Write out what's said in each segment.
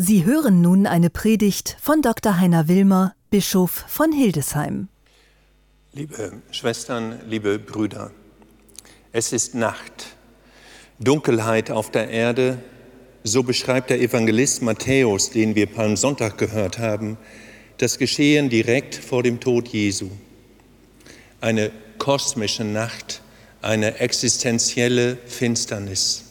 Sie hören nun eine Predigt von Dr. Heiner Wilmer, Bischof von Hildesheim. Liebe Schwestern, liebe Brüder, es ist Nacht, Dunkelheit auf der Erde, so beschreibt der Evangelist Matthäus, den wir Palmsonntag gehört haben, das Geschehen direkt vor dem Tod Jesu. Eine kosmische Nacht, eine existenzielle Finsternis.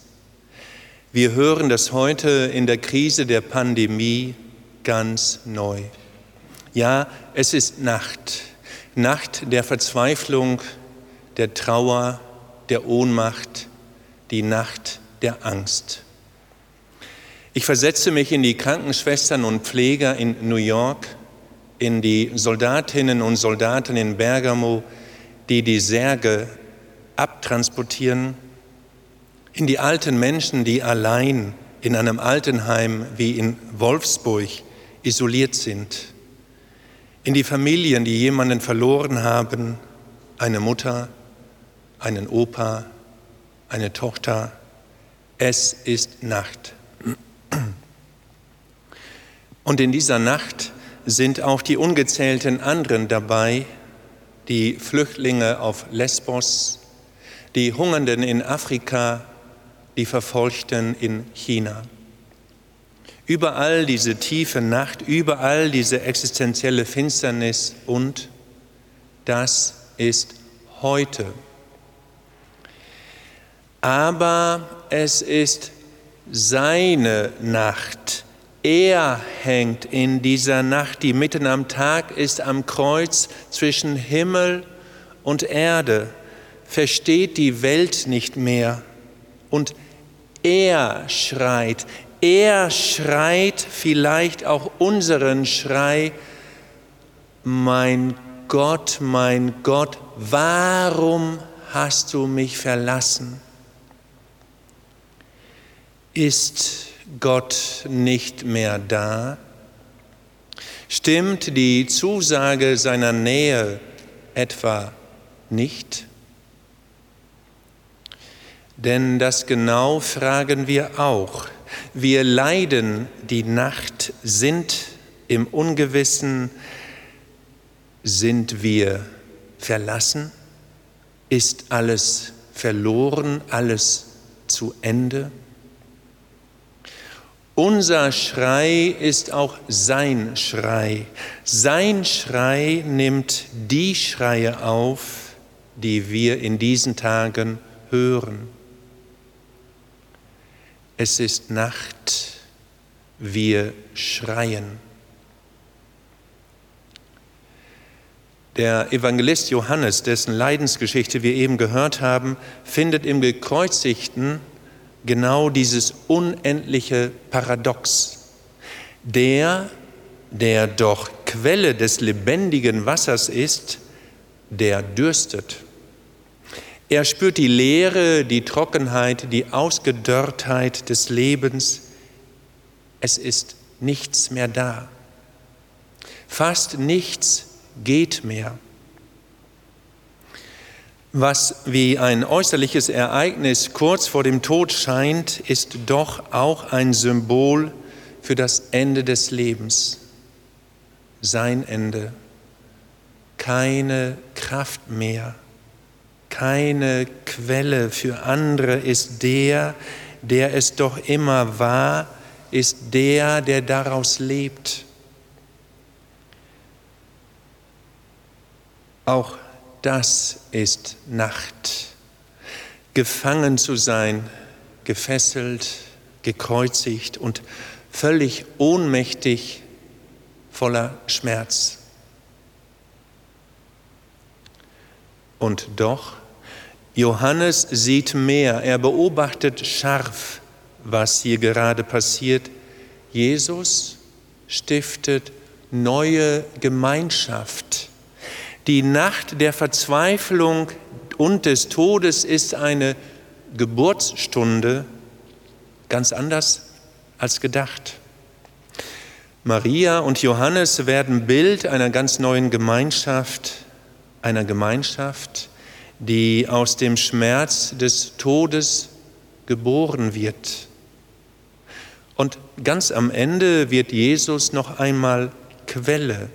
Wir hören das heute in der Krise der Pandemie ganz neu. Ja, es ist Nacht, Nacht der Verzweiflung, der Trauer, der Ohnmacht, die Nacht der Angst. Ich versetze mich in die Krankenschwestern und Pfleger in New York, in die Soldatinnen und Soldaten in Bergamo, die die Särge abtransportieren, in die alten Menschen, die allein in einem Altenheim wie in Wolfsburg isoliert sind, in die Familien, die jemanden verloren haben, eine Mutter, einen Opa, eine Tochter. Es ist Nacht. Und in dieser Nacht sind auch die ungezählten anderen dabei, die Flüchtlinge auf Lesbos, die Hungernden in Afrika, die Verfolgten in China. Überall diese tiefe Nacht, überall diese existenzielle Finsternis und das ist heute. Aber es ist seine Nacht. Er hängt in dieser Nacht, die mitten am Tag ist, am Kreuz zwischen Himmel und Erde, versteht die Welt nicht mehr. Und er schreit, er schreit vielleicht auch unseren Schrei, mein Gott, mein Gott, warum hast du mich verlassen? Ist Gott nicht mehr da? Stimmt die Zusage seiner Nähe etwa nicht? Denn das genau fragen wir auch. Wir leiden die Nacht, sind im Ungewissen, sind wir verlassen? Ist alles verloren, alles zu Ende? Unser Schrei ist auch sein Schrei. Sein Schrei nimmt die Schreie auf, die wir in diesen Tagen hören. Es ist Nacht, wir schreien. Der Evangelist Johannes, dessen Leidensgeschichte wir eben gehört haben, findet im Gekreuzigten genau dieses unendliche Paradox. Der, der doch Quelle des lebendigen Wassers ist, der dürstet. Er spürt die Leere, die Trockenheit, die Ausgedörrtheit des Lebens. Es ist nichts mehr da. Fast nichts geht mehr was wie ein äußerliches Ereignis kurz vor dem Tod scheint, ist doch auch ein Symbol für das Ende des Lebens, sein Ende. Keine Kraft mehr, keine Quelle für andere ist der, der es doch immer war, ist der, der daraus lebt. Auch das ist Nacht. Gefangen zu sein, gefesselt, gekreuzigt und völlig ohnmächtig, voller Schmerz. Und doch, Johannes sieht mehr, er beobachtet scharf, was hier gerade passiert. Jesus stiftet neue Gemeinschaft die Nacht der Verzweiflung und des Todes ist eine Geburtsstunde ganz anders als gedacht. Maria und Johannes werden Bild einer ganz neuen Gemeinschaft, einer Gemeinschaft, die aus dem Schmerz des Todes geboren wird. Und ganz am Ende wird Jesus noch einmal Quelle.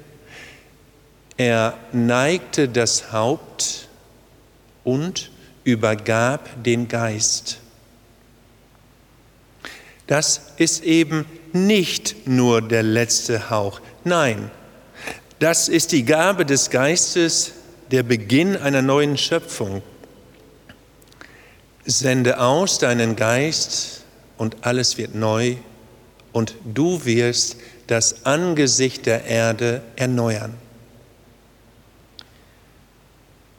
Er neigte das Haupt und übergab den Geist. Das ist eben nicht nur der letzte Hauch. Nein, das ist die Gabe des Geistes, der Beginn einer neuen Schöpfung. Sende aus deinen Geist und alles wird neu und du wirst das Angesicht der Erde erneuern.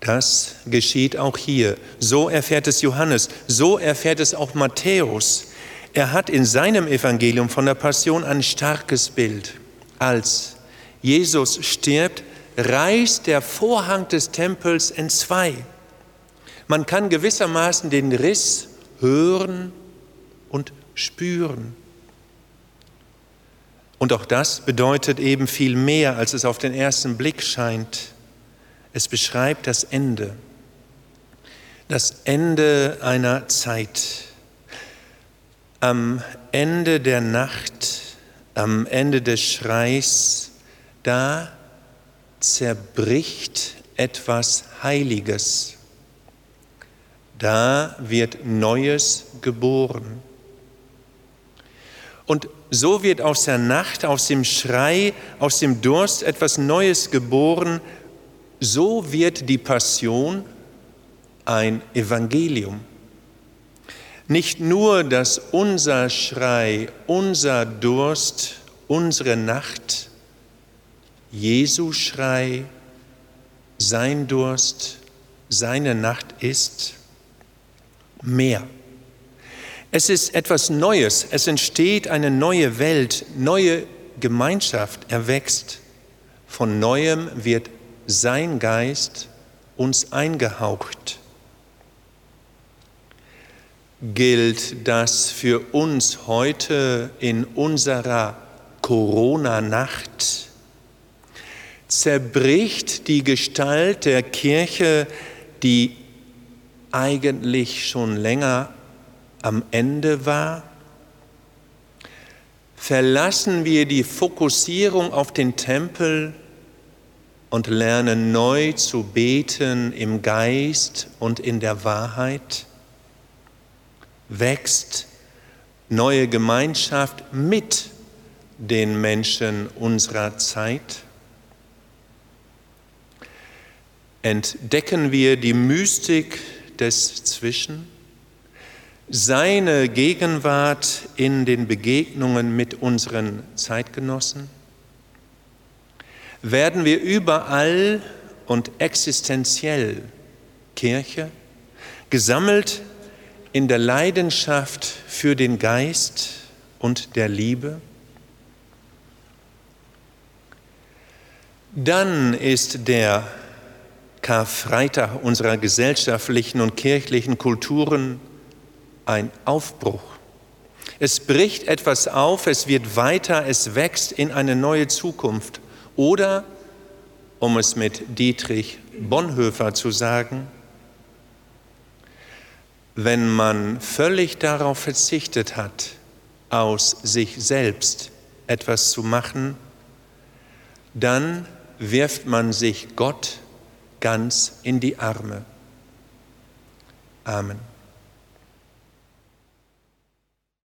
Das geschieht auch hier. So erfährt es Johannes, so erfährt es auch Matthäus. Er hat in seinem Evangelium von der Passion ein starkes Bild. Als Jesus stirbt, reißt der Vorhang des Tempels in zwei. Man kann gewissermaßen den Riss hören und spüren. Und auch das bedeutet eben viel mehr, als es auf den ersten Blick scheint. Es beschreibt das Ende, das Ende einer Zeit. Am Ende der Nacht, am Ende des Schreis, da zerbricht etwas Heiliges. Da wird Neues geboren. Und so wird aus der Nacht, aus dem Schrei, aus dem Durst etwas Neues geboren. So wird die Passion ein Evangelium. Nicht nur, dass unser Schrei, unser Durst, unsere Nacht Jesu Schrei, sein Durst, seine Nacht ist, mehr. Es ist etwas Neues, es entsteht eine neue Welt, neue Gemeinschaft erwächst. Von neuem wird sein Geist uns eingehaucht. Gilt das für uns heute in unserer Corona-Nacht? Zerbricht die Gestalt der Kirche, die eigentlich schon länger am Ende war? Verlassen wir die Fokussierung auf den Tempel und lernen neu zu beten im Geist und in der Wahrheit? Wächst neue Gemeinschaft mit den Menschen unserer Zeit? Entdecken wir die Mystik des Zwischen? seine Gegenwart in den Begegnungen mit unseren Zeitgenossen? Werden wir überall und existenziell Kirche, gesammelt in der Leidenschaft für den Geist und der Liebe? Dann ist der Karfreitag unserer gesellschaftlichen und kirchlichen Kulturen ein Aufbruch. Es bricht etwas auf, es wird weiter, es wächst in eine neue Zukunft. Oder, um es mit Dietrich Bonhoeffer zu sagen, wenn man völlig darauf verzichtet hat, aus sich selbst etwas zu machen, dann wirft man sich Gott ganz in die Arme. Amen.